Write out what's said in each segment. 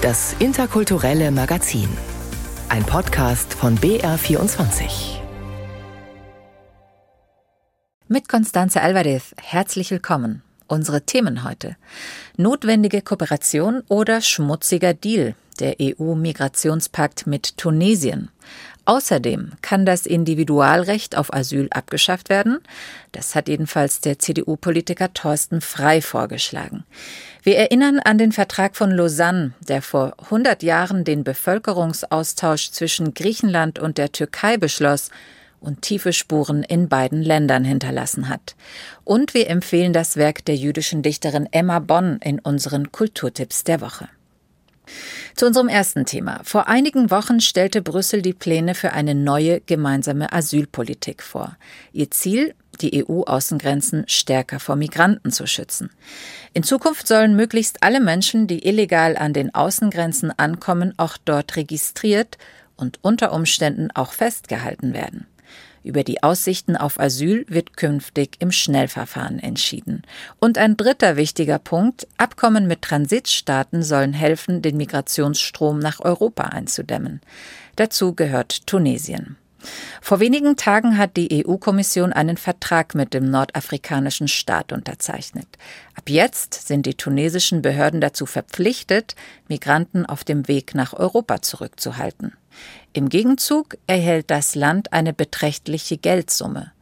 Das interkulturelle Magazin. Ein Podcast von BR24. Mit Constanze Alvarez, herzlich willkommen. Unsere Themen heute. Notwendige Kooperation oder schmutziger Deal, der EU-Migrationspakt mit Tunesien. Außerdem kann das Individualrecht auf Asyl abgeschafft werden. Das hat jedenfalls der CDU-Politiker Thorsten Frei vorgeschlagen. Wir erinnern an den Vertrag von Lausanne, der vor 100 Jahren den Bevölkerungsaustausch zwischen Griechenland und der Türkei beschloss und tiefe Spuren in beiden Ländern hinterlassen hat. Und wir empfehlen das Werk der jüdischen Dichterin Emma Bonn in unseren Kulturtipps der Woche. Zu unserem ersten Thema. Vor einigen Wochen stellte Brüssel die Pläne für eine neue gemeinsame Asylpolitik vor. Ihr Ziel, die EU-Außengrenzen stärker vor Migranten zu schützen. In Zukunft sollen möglichst alle Menschen, die illegal an den Außengrenzen ankommen, auch dort registriert und unter Umständen auch festgehalten werden. Über die Aussichten auf Asyl wird künftig im Schnellverfahren entschieden. Und ein dritter wichtiger Punkt, Abkommen mit Transitstaaten sollen helfen, den Migrationsstrom nach Europa einzudämmen. Dazu gehört Tunesien. Vor wenigen Tagen hat die EU-Kommission einen Vertrag mit dem nordafrikanischen Staat unterzeichnet. Ab jetzt sind die tunesischen Behörden dazu verpflichtet, Migranten auf dem Weg nach Europa zurückzuhalten. Im Gegenzug erhält das Land eine beträchtliche Geldsumme.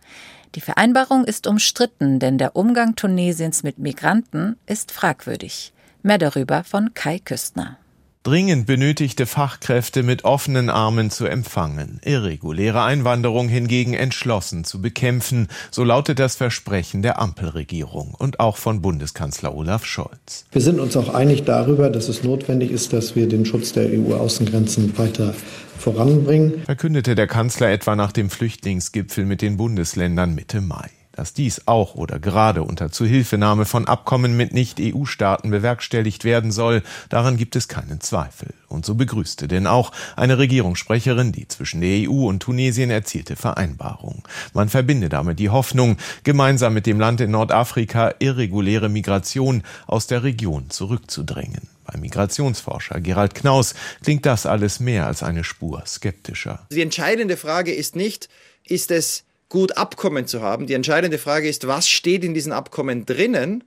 Die Vereinbarung ist umstritten, denn der Umgang Tunesiens mit Migranten ist fragwürdig. Mehr darüber von Kai Küstner dringend benötigte Fachkräfte mit offenen Armen zu empfangen, irreguläre Einwanderung hingegen entschlossen zu bekämpfen, so lautet das Versprechen der Ampelregierung und auch von Bundeskanzler Olaf Scholz. Wir sind uns auch einig darüber, dass es notwendig ist, dass wir den Schutz der EU-Außengrenzen weiter voranbringen, verkündete der Kanzler etwa nach dem Flüchtlingsgipfel mit den Bundesländern Mitte Mai. Dass dies auch oder gerade unter Zuhilfenahme von Abkommen mit Nicht-EU-Staaten bewerkstelligt werden soll, daran gibt es keinen Zweifel. Und so begrüßte denn auch eine Regierungssprecherin die zwischen der EU und Tunesien erzielte Vereinbarung. Man verbinde damit die Hoffnung, gemeinsam mit dem Land in Nordafrika irreguläre Migration aus der Region zurückzudrängen. Beim Migrationsforscher Gerald Knaus klingt das alles mehr als eine Spur skeptischer. Die entscheidende Frage ist nicht, ist es gut Abkommen zu haben. Die entscheidende Frage ist, was steht in diesen Abkommen drinnen?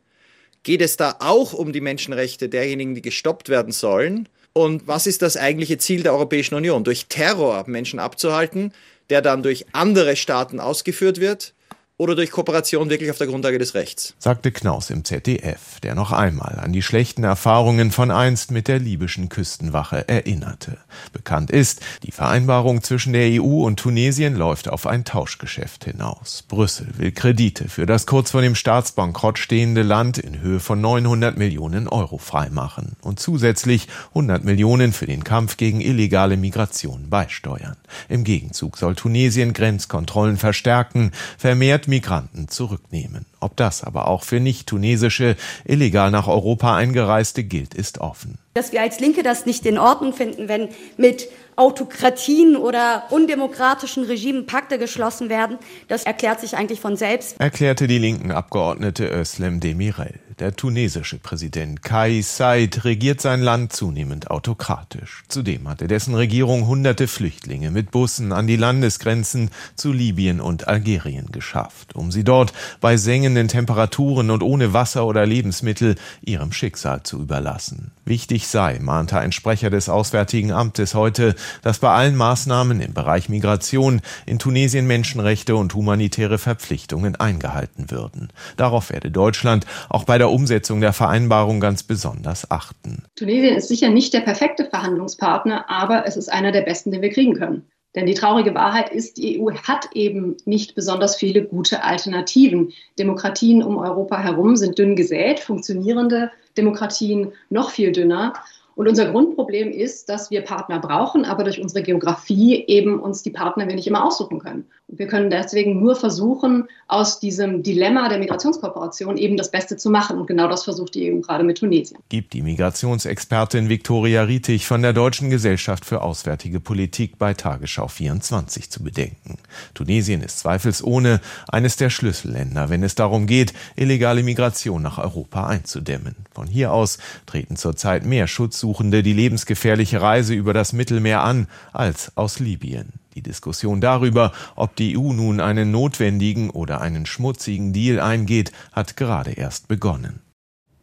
Geht es da auch um die Menschenrechte derjenigen, die gestoppt werden sollen? Und was ist das eigentliche Ziel der Europäischen Union? Durch Terror Menschen abzuhalten, der dann durch andere Staaten ausgeführt wird? Oder durch Kooperation wirklich auf der Grundlage des Rechts. Sagte Knaus im ZDF, der noch einmal an die schlechten Erfahrungen von einst mit der libyschen Küstenwache erinnerte. Bekannt ist, die Vereinbarung zwischen der EU und Tunesien läuft auf ein Tauschgeschäft hinaus. Brüssel will Kredite für das kurz vor dem Staatsbankrott stehende Land in Höhe von 900 Millionen Euro freimachen und zusätzlich 100 Millionen für den Kampf gegen illegale Migration beisteuern. Im Gegenzug soll Tunesien Grenzkontrollen verstärken, vermehrt Migranten zurücknehmen. Ob das aber auch für nicht-tunesische, illegal nach Europa eingereiste gilt, ist offen. Dass wir als Linke das nicht in Ordnung finden, wenn mit Autokratien oder undemokratischen Regimen Pakte geschlossen werden, das erklärt sich eigentlich von selbst. Erklärte die linken Abgeordnete Özlem Demirel. Der tunesische Präsident Kais Said regiert sein Land zunehmend autokratisch. Zudem hatte dessen Regierung hunderte Flüchtlinge mit Bussen an die Landesgrenzen zu Libyen und Algerien geschafft, um sie dort bei sengenden Temperaturen und ohne Wasser oder Lebensmittel ihrem Schicksal zu überlassen. Wichtig sei, mahnte ein Sprecher des Auswärtigen Amtes heute, dass bei allen Maßnahmen im Bereich Migration in Tunesien Menschenrechte und humanitäre Verpflichtungen eingehalten würden. Darauf werde Deutschland auch bei der der Umsetzung der Vereinbarung ganz besonders achten. Tunesien ist sicher nicht der perfekte Verhandlungspartner, aber es ist einer der besten, den wir kriegen können. Denn die traurige Wahrheit ist, die EU hat eben nicht besonders viele gute Alternativen. Demokratien um Europa herum sind dünn gesät, funktionierende Demokratien noch viel dünner. Und unser Grundproblem ist, dass wir Partner brauchen, aber durch unsere Geografie eben uns die Partner wir nicht immer aussuchen können. Und wir können deswegen nur versuchen, aus diesem Dilemma der Migrationskooperation eben das Beste zu machen. Und genau das versucht die EU gerade mit Tunesien. Gibt die Migrationsexpertin Viktoria Rietig von der Deutschen Gesellschaft für Auswärtige Politik bei Tagesschau 24 zu bedenken. Tunesien ist zweifelsohne eines der Schlüsselländer, wenn es darum geht, illegale Migration nach Europa einzudämmen. Von hier aus treten zurzeit mehr Schutzsuchende die lebensgefährliche Reise über das Mittelmeer an als aus Libyen. Die Diskussion darüber, ob die EU nun einen notwendigen oder einen schmutzigen Deal eingeht, hat gerade erst begonnen.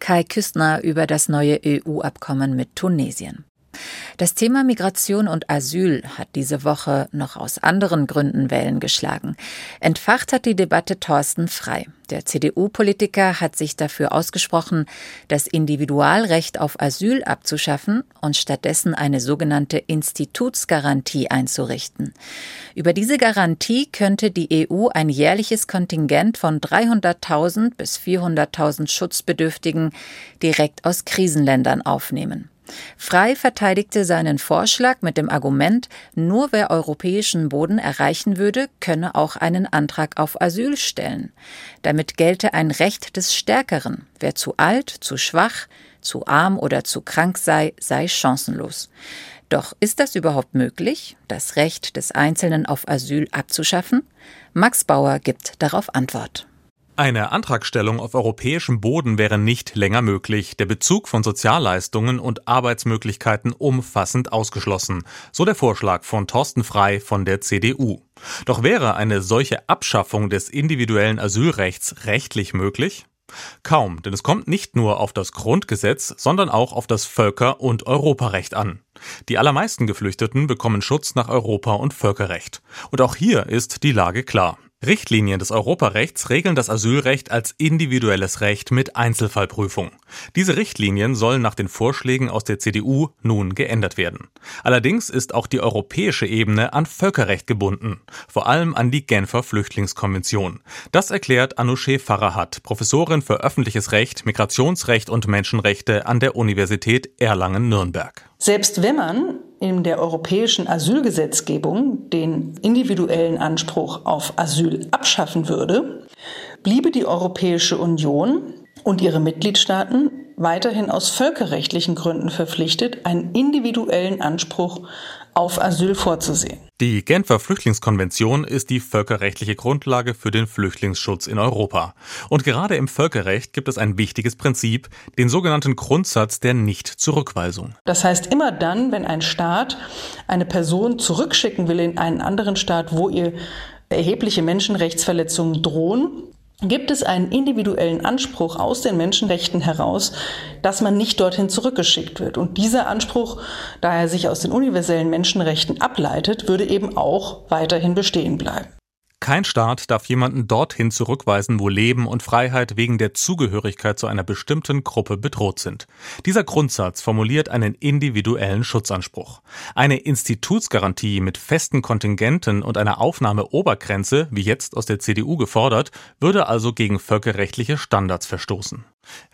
Kai Küstner über das neue EU-Abkommen mit Tunesien. Das Thema Migration und Asyl hat diese Woche noch aus anderen Gründen Wellen geschlagen. Entfacht hat die Debatte Thorsten Frei. Der CDU-Politiker hat sich dafür ausgesprochen, das Individualrecht auf Asyl abzuschaffen und stattdessen eine sogenannte Institutsgarantie einzurichten. Über diese Garantie könnte die EU ein jährliches Kontingent von 300.000 bis 400.000 Schutzbedürftigen direkt aus Krisenländern aufnehmen. Frei verteidigte seinen Vorschlag mit dem Argument, nur wer europäischen Boden erreichen würde, könne auch einen Antrag auf Asyl stellen. Damit gelte ein Recht des Stärkeren. Wer zu alt, zu schwach, zu arm oder zu krank sei, sei chancenlos. Doch ist das überhaupt möglich, das Recht des Einzelnen auf Asyl abzuschaffen? Max Bauer gibt darauf Antwort. Eine Antragstellung auf europäischem Boden wäre nicht länger möglich, der Bezug von Sozialleistungen und Arbeitsmöglichkeiten umfassend ausgeschlossen, so der Vorschlag von Thorsten Frei von der CDU. Doch wäre eine solche Abschaffung des individuellen Asylrechts rechtlich möglich? Kaum, denn es kommt nicht nur auf das Grundgesetz, sondern auch auf das Völker- und Europarecht an. Die allermeisten Geflüchteten bekommen Schutz nach Europa- und Völkerrecht. Und auch hier ist die Lage klar. Richtlinien des Europarechts regeln das Asylrecht als individuelles Recht mit Einzelfallprüfung. Diese Richtlinien sollen nach den Vorschlägen aus der CDU nun geändert werden. Allerdings ist auch die europäische Ebene an Völkerrecht gebunden, vor allem an die Genfer Flüchtlingskonvention. Das erklärt Anousheh Farahat, Professorin für öffentliches Recht, Migrationsrecht und Menschenrechte an der Universität Erlangen-Nürnberg. Selbst wenn man in der europäischen Asylgesetzgebung den individuellen Anspruch auf Asyl abschaffen würde, bliebe die Europäische Union und ihre Mitgliedstaaten weiterhin aus völkerrechtlichen Gründen verpflichtet, einen individuellen Anspruch auf Asyl vorzusehen. Die Genfer Flüchtlingskonvention ist die völkerrechtliche Grundlage für den Flüchtlingsschutz in Europa. Und gerade im Völkerrecht gibt es ein wichtiges Prinzip, den sogenannten Grundsatz der Nichtzurückweisung. Das heißt, immer dann, wenn ein Staat eine Person zurückschicken will in einen anderen Staat, wo ihr erhebliche Menschenrechtsverletzungen drohen, gibt es einen individuellen Anspruch aus den Menschenrechten heraus, dass man nicht dorthin zurückgeschickt wird. Und dieser Anspruch, da er sich aus den universellen Menschenrechten ableitet, würde eben auch weiterhin bestehen bleiben. Kein Staat darf jemanden dorthin zurückweisen, wo Leben und Freiheit wegen der Zugehörigkeit zu einer bestimmten Gruppe bedroht sind. Dieser Grundsatz formuliert einen individuellen Schutzanspruch. Eine Institutsgarantie mit festen Kontingenten und einer Aufnahmeobergrenze, wie jetzt aus der CDU gefordert, würde also gegen völkerrechtliche Standards verstoßen.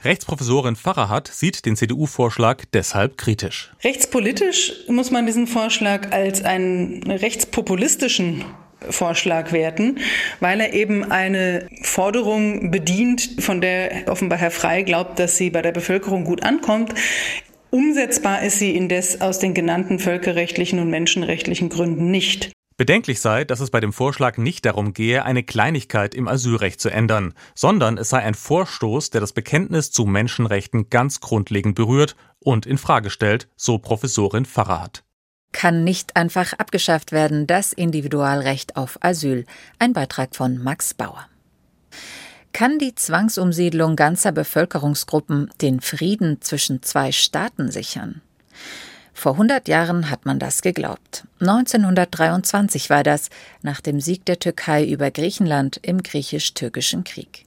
Rechtsprofessorin Farrahat sieht den CDU-Vorschlag deshalb kritisch. Rechtspolitisch muss man diesen Vorschlag als einen rechtspopulistischen Vorschlag werten, weil er eben eine Forderung bedient, von der offenbar Herr Frei glaubt, dass sie bei der Bevölkerung gut ankommt. Umsetzbar ist sie indes aus den genannten völkerrechtlichen und menschenrechtlichen Gründen nicht. Bedenklich sei, dass es bei dem Vorschlag nicht darum gehe, eine Kleinigkeit im Asylrecht zu ändern, sondern es sei ein Vorstoß, der das Bekenntnis zu Menschenrechten ganz grundlegend berührt und in Frage stellt, so Professorin Farrahat kann nicht einfach abgeschafft werden, das Individualrecht auf Asyl. Ein Beitrag von Max Bauer. Kann die Zwangsumsiedlung ganzer Bevölkerungsgruppen den Frieden zwischen zwei Staaten sichern? Vor 100 Jahren hat man das geglaubt. 1923 war das, nach dem Sieg der Türkei über Griechenland im griechisch-türkischen Krieg.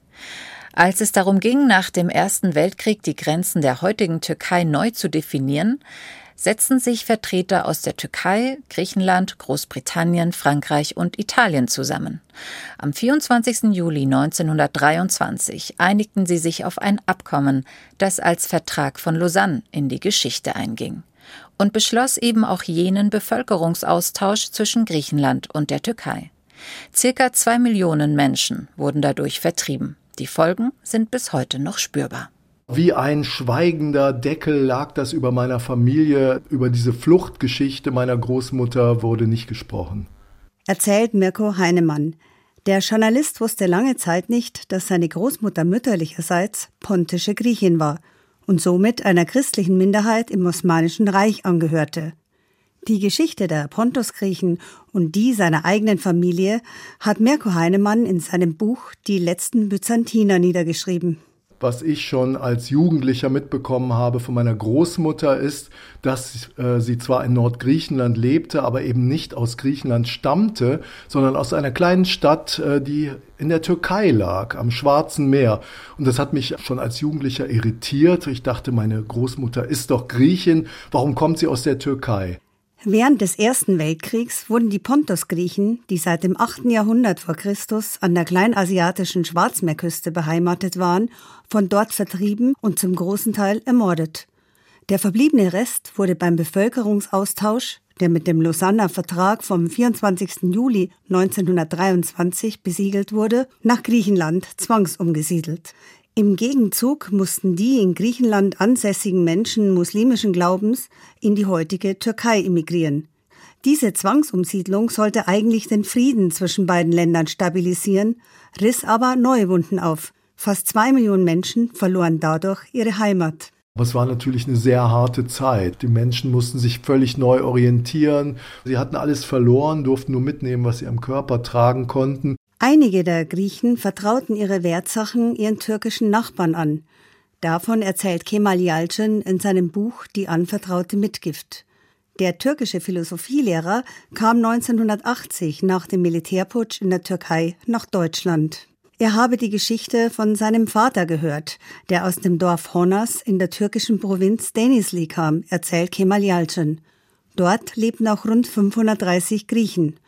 Als es darum ging, nach dem Ersten Weltkrieg die Grenzen der heutigen Türkei neu zu definieren, setzen sich Vertreter aus der Türkei, Griechenland, Großbritannien, Frankreich und Italien zusammen. Am 24. Juli 1923 einigten sie sich auf ein Abkommen, das als Vertrag von Lausanne in die Geschichte einging und beschloss eben auch jenen Bevölkerungsaustausch zwischen Griechenland und der Türkei. Circa zwei Millionen Menschen wurden dadurch vertrieben. Die Folgen sind bis heute noch spürbar. Wie ein schweigender Deckel lag das über meiner Familie. Über diese Fluchtgeschichte meiner Großmutter wurde nicht gesprochen. Erzählt Mirko Heinemann. Der Journalist wusste lange Zeit nicht, dass seine Großmutter mütterlicherseits pontische Griechin war und somit einer christlichen Minderheit im Osmanischen Reich angehörte. Die Geschichte der Pontusgriechen und die seiner eigenen Familie hat Mirko Heinemann in seinem Buch Die letzten Byzantiner niedergeschrieben was ich schon als Jugendlicher mitbekommen habe von meiner Großmutter, ist, dass äh, sie zwar in Nordgriechenland lebte, aber eben nicht aus Griechenland stammte, sondern aus einer kleinen Stadt, äh, die in der Türkei lag, am Schwarzen Meer. Und das hat mich schon als Jugendlicher irritiert. Ich dachte, meine Großmutter ist doch Griechin. Warum kommt sie aus der Türkei? Während des Ersten Weltkriegs wurden die Pontusgriechen, die seit dem 8. Jahrhundert vor Christus an der kleinasiatischen Schwarzmeerküste beheimatet waren, von dort vertrieben und zum großen Teil ermordet. Der verbliebene Rest wurde beim Bevölkerungsaustausch, der mit dem Lausanner Vertrag vom 24. Juli 1923 besiegelt wurde, nach Griechenland zwangsumgesiedelt. Im Gegenzug mussten die in Griechenland ansässigen Menschen muslimischen Glaubens in die heutige Türkei emigrieren. Diese Zwangsumsiedlung sollte eigentlich den Frieden zwischen beiden Ländern stabilisieren, riss aber neue Wunden auf. Fast zwei Millionen Menschen verloren dadurch ihre Heimat. Aber es war natürlich eine sehr harte Zeit. Die Menschen mussten sich völlig neu orientieren. Sie hatten alles verloren, durften nur mitnehmen, was sie am Körper tragen konnten. Einige der Griechen vertrauten ihre Wertsachen ihren türkischen Nachbarn an. Davon erzählt Kemal Yalcin in seinem Buch Die anvertraute Mitgift. Der türkische Philosophielehrer kam 1980 nach dem Militärputsch in der Türkei nach Deutschland. Er habe die Geschichte von seinem Vater gehört, der aus dem Dorf Honas in der türkischen Provinz Denizli kam, erzählt Kemal Yalcin. Dort lebten auch rund 530 Griechen.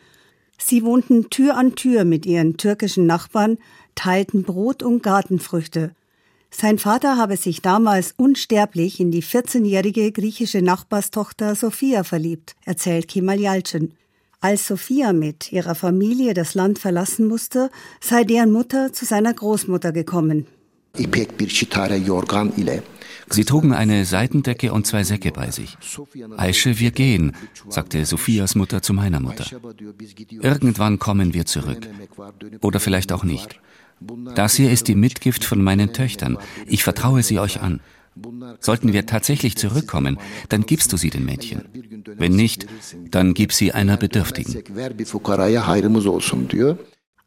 Sie wohnten Tür an Tür mit ihren türkischen Nachbarn, teilten Brot und Gartenfrüchte. Sein Vater habe sich damals unsterblich in die 14-jährige griechische Nachbarstochter Sophia verliebt, erzählt Kemal Yalcin. Als Sophia mit ihrer Familie das Land verlassen musste, sei deren Mutter zu seiner Großmutter gekommen. Sie trugen eine Seitendecke und zwei Säcke bei sich. Aische, wir gehen, sagte Sophias Mutter zu meiner Mutter. Irgendwann kommen wir zurück. Oder vielleicht auch nicht. Das hier ist die Mitgift von meinen Töchtern. Ich vertraue sie euch an. Sollten wir tatsächlich zurückkommen, dann gibst du sie den Mädchen. Wenn nicht, dann gib sie einer Bedürftigen.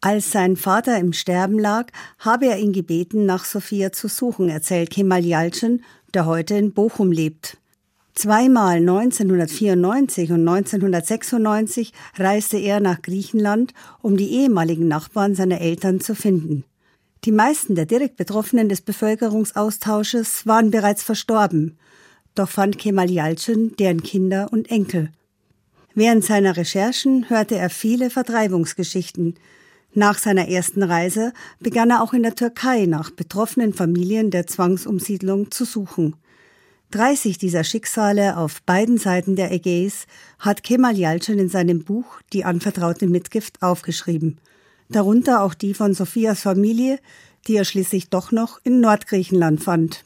Als sein Vater im Sterben lag, habe er ihn gebeten, nach Sophia zu suchen, erzählt Kemal Yalcin, der heute in Bochum lebt. Zweimal 1994 und 1996 reiste er nach Griechenland, um die ehemaligen Nachbarn seiner Eltern zu finden. Die meisten der direkt Betroffenen des Bevölkerungsaustausches waren bereits verstorben, doch fand Kemal Yalcin deren Kinder und Enkel. Während seiner Recherchen hörte er viele Vertreibungsgeschichten, nach seiner ersten Reise begann er auch in der Türkei nach betroffenen Familien der Zwangsumsiedlung zu suchen. 30 dieser Schicksale auf beiden Seiten der Ägäis hat Kemal Yalcin in seinem Buch Die anvertraute Mitgift aufgeschrieben. Darunter auch die von Sophias Familie, die er schließlich doch noch in Nordgriechenland fand.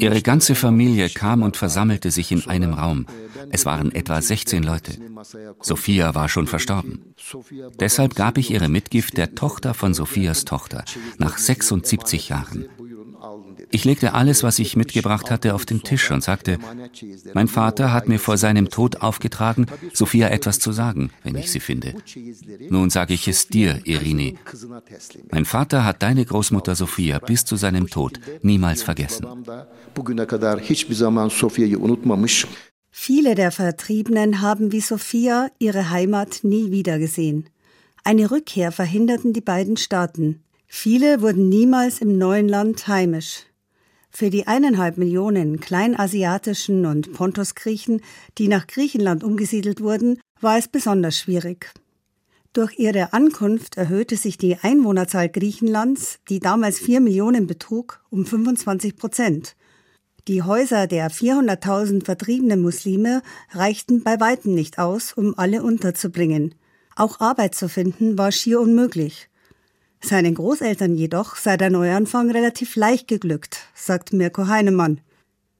Ihre ganze Familie kam und versammelte sich in einem Raum. Es waren etwa 16 Leute. Sophia war schon verstorben. Deshalb gab ich ihre Mitgift der Tochter von Sophias Tochter nach 76 Jahren. Ich legte alles, was ich mitgebracht hatte, auf den Tisch und sagte, mein Vater hat mir vor seinem Tod aufgetragen, Sophia etwas zu sagen, wenn ich sie finde. Nun sage ich es dir, Irini. Mein Vater hat deine Großmutter Sophia bis zu seinem Tod niemals vergessen. Viele der Vertriebenen haben wie Sophia ihre Heimat nie wiedergesehen. Eine Rückkehr verhinderten die beiden Staaten. Viele wurden niemals im neuen Land heimisch. Für die eineinhalb Millionen kleinasiatischen und Pontusgriechen, die nach Griechenland umgesiedelt wurden, war es besonders schwierig. Durch ihre Ankunft erhöhte sich die Einwohnerzahl Griechenlands, die damals vier Millionen betrug, um 25 Prozent. Die Häuser der 400.000 vertriebenen Muslime reichten bei weitem nicht aus, um alle unterzubringen. Auch Arbeit zu finden war schier unmöglich. Seinen Großeltern jedoch sei der Neuanfang relativ leicht geglückt, sagt Mirko Heinemann.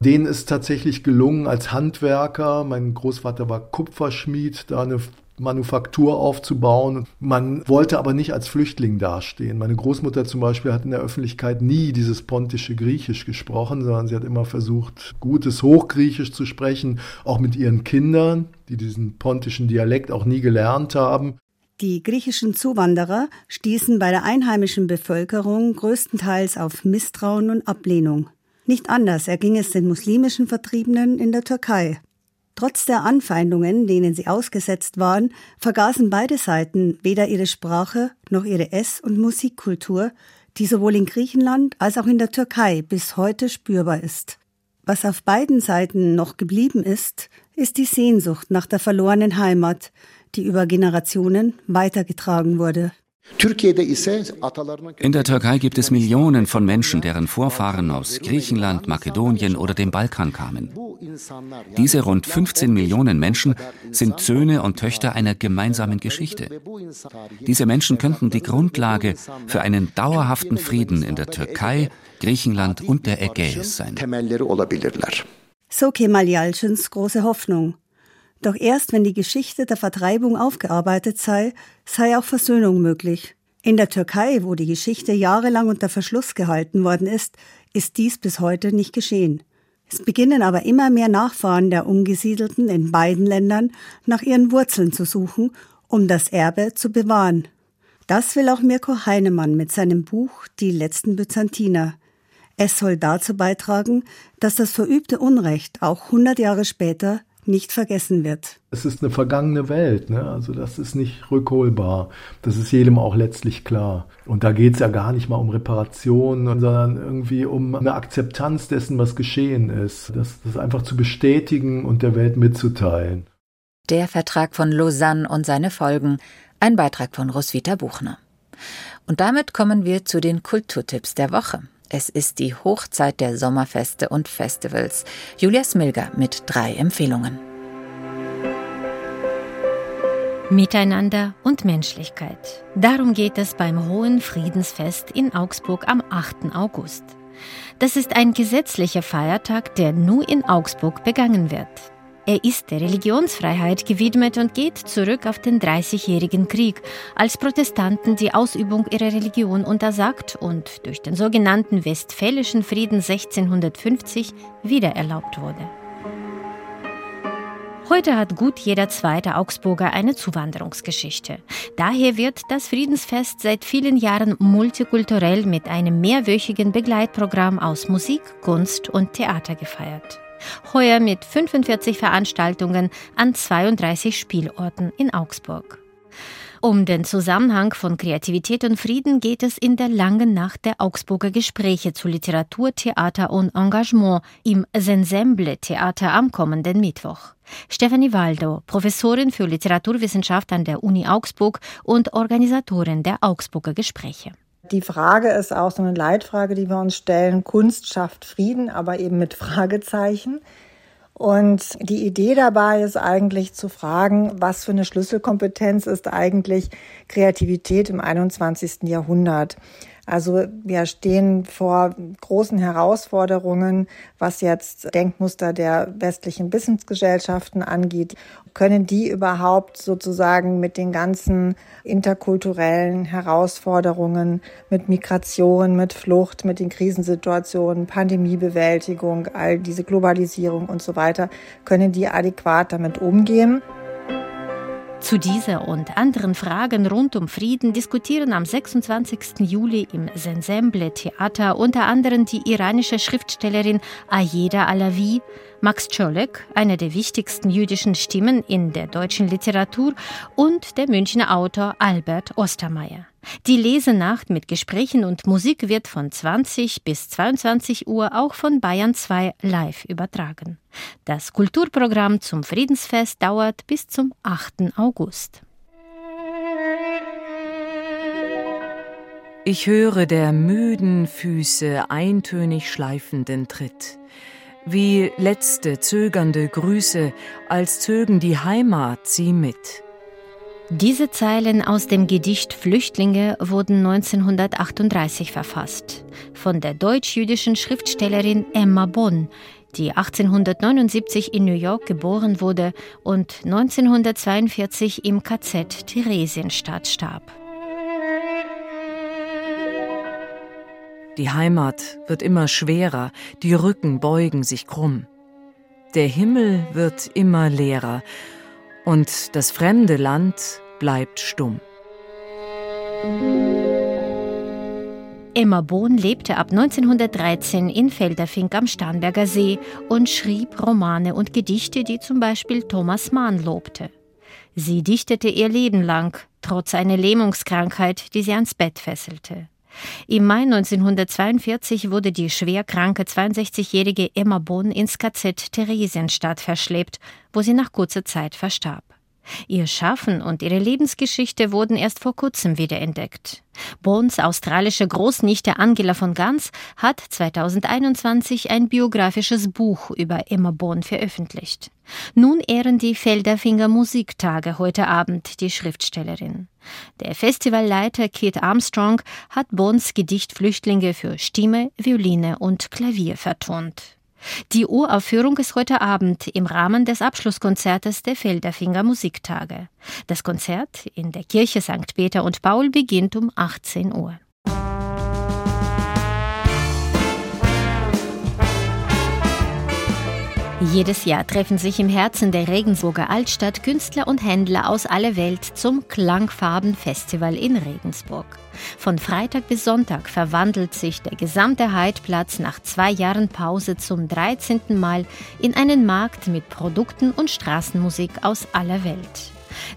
Denen ist tatsächlich gelungen als Handwerker, mein Großvater war Kupferschmied, da eine Manufaktur aufzubauen. Man wollte aber nicht als Flüchtling dastehen. Meine Großmutter zum Beispiel hat in der Öffentlichkeit nie dieses pontische Griechisch gesprochen, sondern sie hat immer versucht, gutes Hochgriechisch zu sprechen, auch mit ihren Kindern, die diesen pontischen Dialekt auch nie gelernt haben. Die griechischen Zuwanderer stießen bei der einheimischen Bevölkerung größtenteils auf Misstrauen und Ablehnung. Nicht anders erging es den muslimischen Vertriebenen in der Türkei. Trotz der Anfeindungen, denen sie ausgesetzt waren, vergaßen beide Seiten weder ihre Sprache noch ihre Ess- und Musikkultur, die sowohl in Griechenland als auch in der Türkei bis heute spürbar ist. Was auf beiden Seiten noch geblieben ist, ist die Sehnsucht nach der verlorenen Heimat, die über Generationen weitergetragen wurde. In der Türkei gibt es Millionen von Menschen, deren Vorfahren aus Griechenland, Makedonien oder dem Balkan kamen. Diese rund 15 Millionen Menschen sind Söhne und Töchter einer gemeinsamen Geschichte. Diese Menschen könnten die Grundlage für einen dauerhaften Frieden in der Türkei, Griechenland und der Ägäis sein. So Kemal Yalcins große Hoffnung. Doch erst wenn die Geschichte der Vertreibung aufgearbeitet sei, sei auch Versöhnung möglich. In der Türkei, wo die Geschichte jahrelang unter Verschluss gehalten worden ist, ist dies bis heute nicht geschehen. Es beginnen aber immer mehr Nachfahren der Umgesiedelten in beiden Ländern nach ihren Wurzeln zu suchen, um das Erbe zu bewahren. Das will auch Mirko Heinemann mit seinem Buch Die letzten Byzantiner. Es soll dazu beitragen, dass das verübte Unrecht auch 100 Jahre später nicht vergessen wird. Es ist eine vergangene Welt, ne? also das ist nicht rückholbar. Das ist jedem auch letztlich klar. Und da geht es ja gar nicht mal um Reparationen, sondern irgendwie um eine Akzeptanz dessen, was geschehen ist. Das, das einfach zu bestätigen und der Welt mitzuteilen. Der Vertrag von Lausanne und seine Folgen. Ein Beitrag von Roswitha Buchner. Und damit kommen wir zu den Kulturtipps der Woche. Es ist die Hochzeit der Sommerfeste und Festivals. Julia Smilger mit drei Empfehlungen. Miteinander und Menschlichkeit. Darum geht es beim Hohen Friedensfest in Augsburg am 8. August. Das ist ein gesetzlicher Feiertag, der nur in Augsburg begangen wird. Er ist der Religionsfreiheit gewidmet und geht zurück auf den Dreißigjährigen Krieg, als Protestanten die Ausübung ihrer Religion untersagt und durch den sogenannten Westfälischen Frieden 1650 wieder erlaubt wurde. Heute hat gut jeder zweite Augsburger eine Zuwanderungsgeschichte. Daher wird das Friedensfest seit vielen Jahren multikulturell mit einem mehrwöchigen Begleitprogramm aus Musik, Kunst und Theater gefeiert heuer mit 45 Veranstaltungen an 32 Spielorten in Augsburg. Um den Zusammenhang von Kreativität und Frieden geht es in der langen Nacht der Augsburger Gespräche zu Literatur, Theater und Engagement im Sensemble Theater am kommenden Mittwoch. Stefanie Waldo, Professorin für Literaturwissenschaft an der Uni Augsburg und Organisatorin der Augsburger Gespräche. Die Frage ist auch so eine Leitfrage, die wir uns stellen. Kunst schafft Frieden, aber eben mit Fragezeichen. Und die Idee dabei ist eigentlich zu fragen, was für eine Schlüsselkompetenz ist eigentlich Kreativität im 21. Jahrhundert. Also wir stehen vor großen Herausforderungen, was jetzt Denkmuster der westlichen Wissensgesellschaften angeht. Können die überhaupt sozusagen mit den ganzen interkulturellen Herausforderungen, mit Migration, mit Flucht, mit den Krisensituationen, Pandemiebewältigung, all diese Globalisierung und so weiter, können die adäquat damit umgehen? Zu dieser und anderen Fragen rund um Frieden diskutieren am 26. Juli im Sensemble Theater unter anderem die iranische Schriftstellerin Ayeda Alavi, Max Czolek, einer der wichtigsten jüdischen Stimmen in der deutschen Literatur, und der Münchner Autor Albert Ostermeier. Die Lesenacht mit Gesprächen und Musik wird von 20 bis 22 Uhr auch von Bayern 2 live übertragen. Das Kulturprogramm zum Friedensfest dauert bis zum 8. August. Ich höre der müden Füße eintönig schleifenden Tritt, wie letzte zögernde Grüße, als zögen die Heimat sie mit. Diese Zeilen aus dem Gedicht Flüchtlinge wurden 1938 verfasst von der deutsch-jüdischen Schriftstellerin Emma Bonn, die 1879 in New York geboren wurde und 1942 im KZ Theresienstadt starb. Die Heimat wird immer schwerer, die Rücken beugen sich krumm. Der Himmel wird immer leerer und das fremde Land bleibt stumm. Emma Bohn lebte ab 1913 in Felderfink am Starnberger See und schrieb Romane und Gedichte, die zum Beispiel Thomas Mann lobte. Sie dichtete ihr Leben lang, trotz einer Lähmungskrankheit, die sie ans Bett fesselte. Im Mai 1942 wurde die schwerkranke 62-jährige Emma Bohn ins KZ Theresienstadt verschleppt, wo sie nach kurzer Zeit verstarb. Ihr Schaffen und ihre Lebensgeschichte wurden erst vor kurzem wiederentdeckt. Bohns australische Großnichte Angela von Gans hat 2021 ein biografisches Buch über Emma Bohn veröffentlicht. Nun ehren die Felderfinger Musiktage heute Abend die Schriftstellerin. Der Festivalleiter Keith Armstrong hat Bohns Gedicht Flüchtlinge für Stimme, Violine und Klavier vertont. Die Uraufführung ist heute Abend im Rahmen des Abschlusskonzertes der Felderfinger Musiktage. Das Konzert in der Kirche St. Peter und Paul beginnt um 18 Uhr. Jedes Jahr treffen sich im Herzen der Regensburger Altstadt Künstler und Händler aus aller Welt zum Klangfarben-Festival in Regensburg. Von Freitag bis Sonntag verwandelt sich der gesamte Heidplatz nach zwei Jahren Pause zum 13. Mal in einen Markt mit Produkten und Straßenmusik aus aller Welt.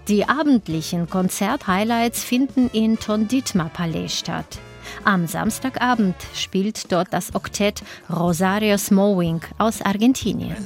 Die abendlichen Konzert-Highlights finden in Tonditma Palais statt. Am Samstagabend spielt dort das Oktett Rosario Smowing aus Argentinien.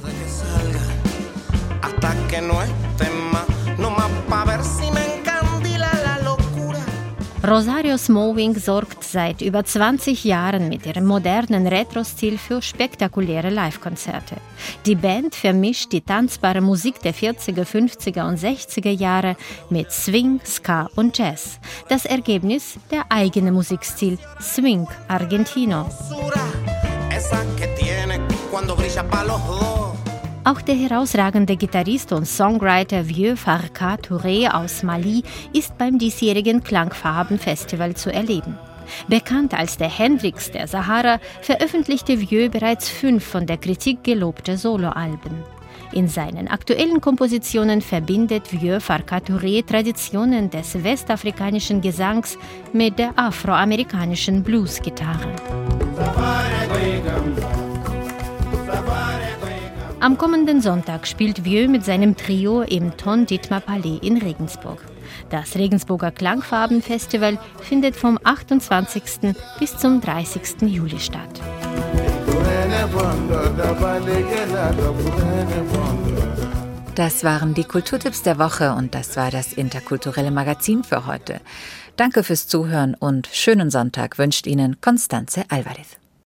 Rosario Smowing sorgt seit über 20 Jahren mit ihrem modernen Retro-Stil für spektakuläre Live-Konzerte. Die Band vermischt die tanzbare Musik der 40er, 50er und 60er Jahre mit Swing, Ska und Jazz. Das Ergebnis der eigene Musikstil Swing Argentino. Auch der herausragende Gitarrist und Songwriter Vieux Farka Touré aus Mali ist beim diesjährigen Klangfarben-Festival zu erleben. Bekannt als der Hendrix der Sahara, veröffentlichte Vieux bereits fünf von der Kritik gelobte Soloalben. In seinen aktuellen Kompositionen verbindet Vieux Farka Touré Traditionen des westafrikanischen Gesangs mit der afroamerikanischen Bluesgitarre. Am kommenden Sonntag spielt Vieux mit seinem Trio im Ton Dietmar Palais in Regensburg. Das Regensburger Klangfarbenfestival findet vom 28. bis zum 30. Juli statt. Das waren die Kulturtipps der Woche und das war das interkulturelle Magazin für heute. Danke fürs Zuhören und schönen Sonntag wünscht Ihnen Constanze Alvarez.